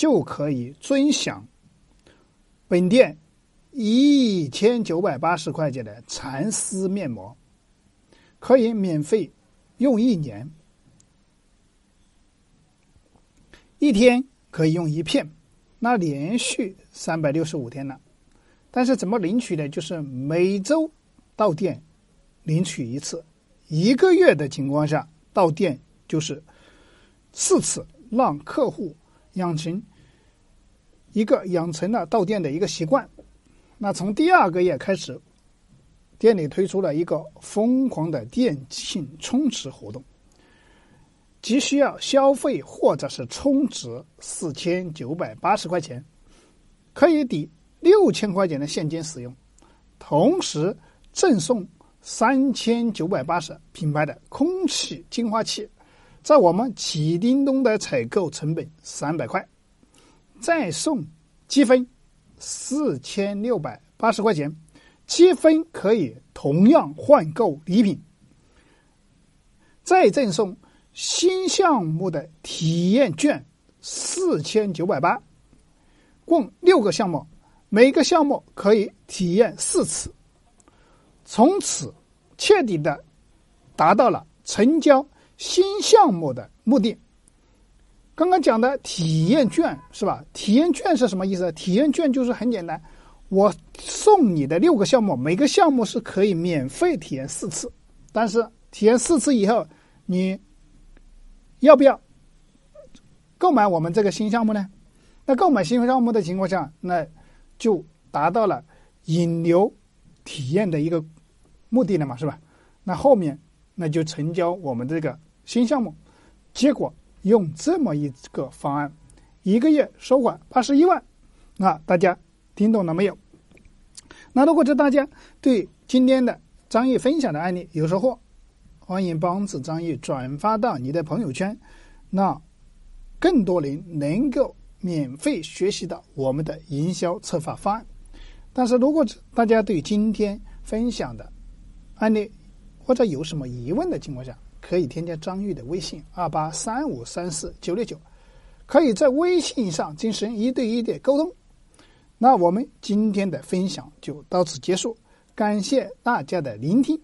就可以尊享本店一千九百八十块钱的蚕丝面膜，可以免费用一年，一天可以用一片，那连续三百六十五天了。但是怎么领取呢？就是每周到店领取一次，一个月的情况下到店就是四次，让客户养成一个养成了到店的一个习惯。那从第二个月开始，店里推出了一个疯狂的店庆充值活动，只需要消费或者是充值四千九百八十块钱，可以抵。六千块钱的现金使用，同时赠送三千九百八十品牌的空气净化器，在我们启叮咚的采购成本三百块，再送积分四千六百八十块钱，积分可以同样换购礼品，再赠送新项目的体验券四千九百八，共六个项目。每个项目可以体验四次，从此彻底的达到了成交新项目的目的。刚刚讲的体验券是吧？体验券是什么意思？体验券就是很简单，我送你的六个项目，每个项目是可以免费体验四次，但是体验四次以后，你要不要购买我们这个新项目呢？那购买新项目的情况下，那就达到了引流体验的一个目的了嘛，是吧？那后面那就成交我们这个新项目，结果用这么一个方案，一个月收款八十一万，那大家听懂了没有？那如果这大家对今天的张毅分享的案例有收获，欢迎帮助张毅转发到你的朋友圈，那更多人能够。免费学习到我们的营销策划方案，但是如果大家对今天分享的案例或者有什么疑问的情况下，可以添加张玉的微信二八三五三四九六九，可以在微信上进行一对一的沟通。那我们今天的分享就到此结束，感谢大家的聆听。